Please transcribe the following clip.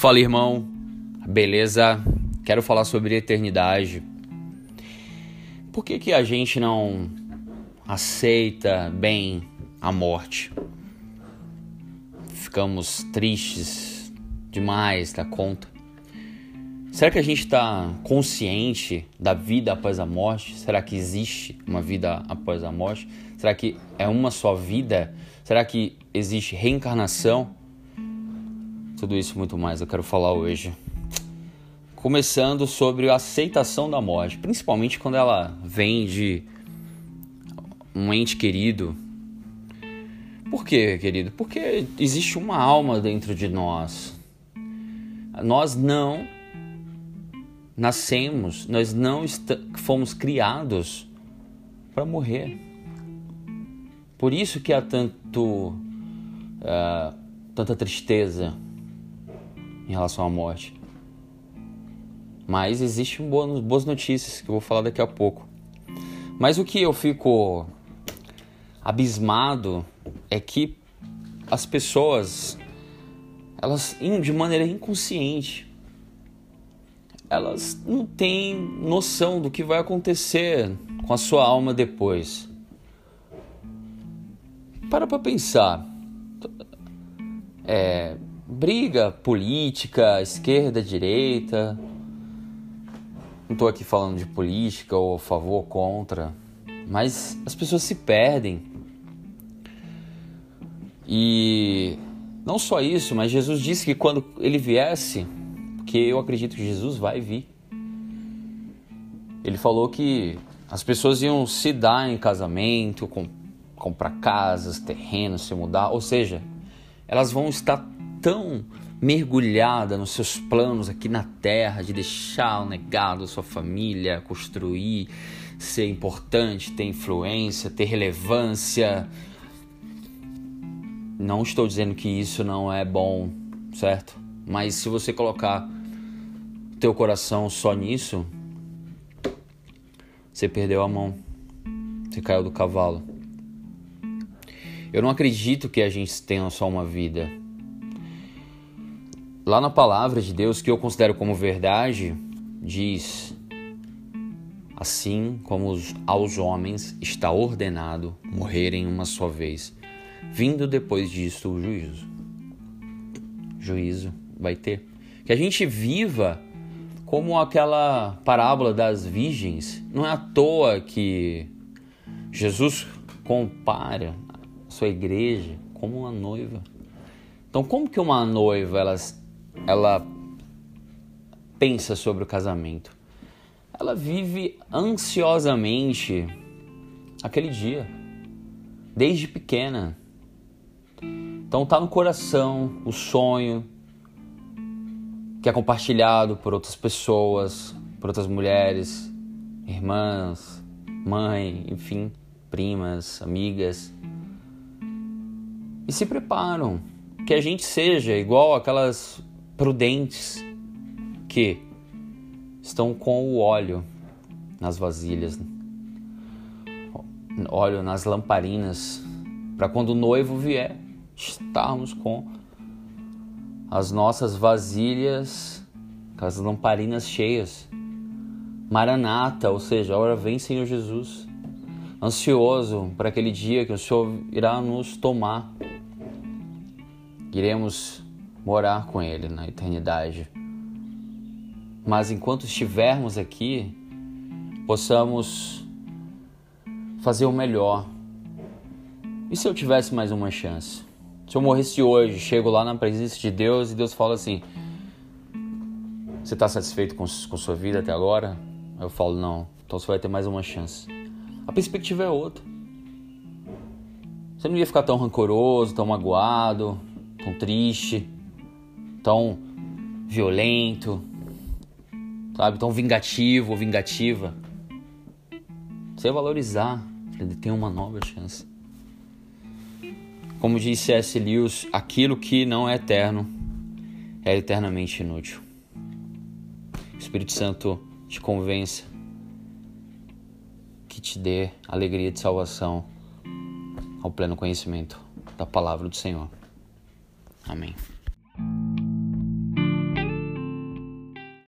Fala, irmão. Beleza? Quero falar sobre eternidade. Por que, que a gente não aceita bem a morte? Ficamos tristes demais da conta. Será que a gente está consciente da vida após a morte? Será que existe uma vida após a morte? Será que é uma só vida? Será que existe reencarnação? Tudo isso muito mais eu quero falar hoje. Começando sobre a aceitação da morte, principalmente quando ela vem de um ente querido. Por quê, querido? Porque existe uma alma dentro de nós. Nós não nascemos, nós não fomos criados para morrer. Por isso que há tanto, uh, tanta tristeza em relação à morte. Mas existem boas notícias que eu vou falar daqui a pouco. Mas o que eu fico abismado é que as pessoas, elas de maneira inconsciente, elas não têm noção do que vai acontecer com a sua alma depois. Para para pensar. É, briga política, esquerda, direita. Não estou aqui falando de política ou a favor ou contra, mas as pessoas se perdem. E não só isso, mas Jesus disse que quando ele viesse, porque eu acredito que Jesus vai vir, ele falou que as pessoas iam se dar em casamento, com, comprar casas, terrenos, se mudar, ou seja, elas vão estar tão mergulhada nos seus planos aqui na Terra de deixar o negado, sua família, construir, ser importante, ter influência, ter relevância. Não estou dizendo que isso não é bom, certo? Mas se você colocar teu coração só nisso, você perdeu a mão. Você caiu do cavalo. Eu não acredito que a gente tenha só uma vida lá na palavra de Deus, que eu considero como verdade, diz: Assim como aos homens está ordenado morrerem uma só vez, vindo depois disso o juízo. Juízo vai ter. Que a gente viva como aquela parábola das virgens. Não é à toa que Jesus compara a sua igreja como uma noiva. Então, como que uma noiva ela ela pensa sobre o casamento. Ela vive ansiosamente aquele dia, desde pequena. Então tá no coração o sonho que é compartilhado por outras pessoas, por outras mulheres, irmãs, mãe, enfim, primas, amigas. E se preparam que a gente seja igual aquelas prudentes que estão com o óleo nas vasilhas, óleo nas lamparinas, para quando o noivo vier, estarmos com as nossas vasilhas, com as lamparinas cheias. Maranata, ou seja, a hora vem Senhor Jesus. Ansioso para aquele dia que o Senhor irá nos tomar. Iremos morar com Ele na eternidade. Mas enquanto estivermos aqui, possamos fazer o melhor. E se eu tivesse mais uma chance? Se eu morresse hoje, chego lá na presença de Deus e Deus fala assim: Você está satisfeito com, com sua vida até agora? Eu falo: Não, então você vai ter mais uma chance. A perspectiva é outra. Você não ia ficar tão rancoroso, tão magoado, tão triste tão violento, sabe, tão vingativo ou vingativa. Você valorizar, ele tem uma nova chance. Como disse S. Lewis, aquilo que não é eterno é eternamente inútil. O Espírito Santo te convença, que te dê alegria de salvação ao pleno conhecimento da palavra do Senhor. Amém.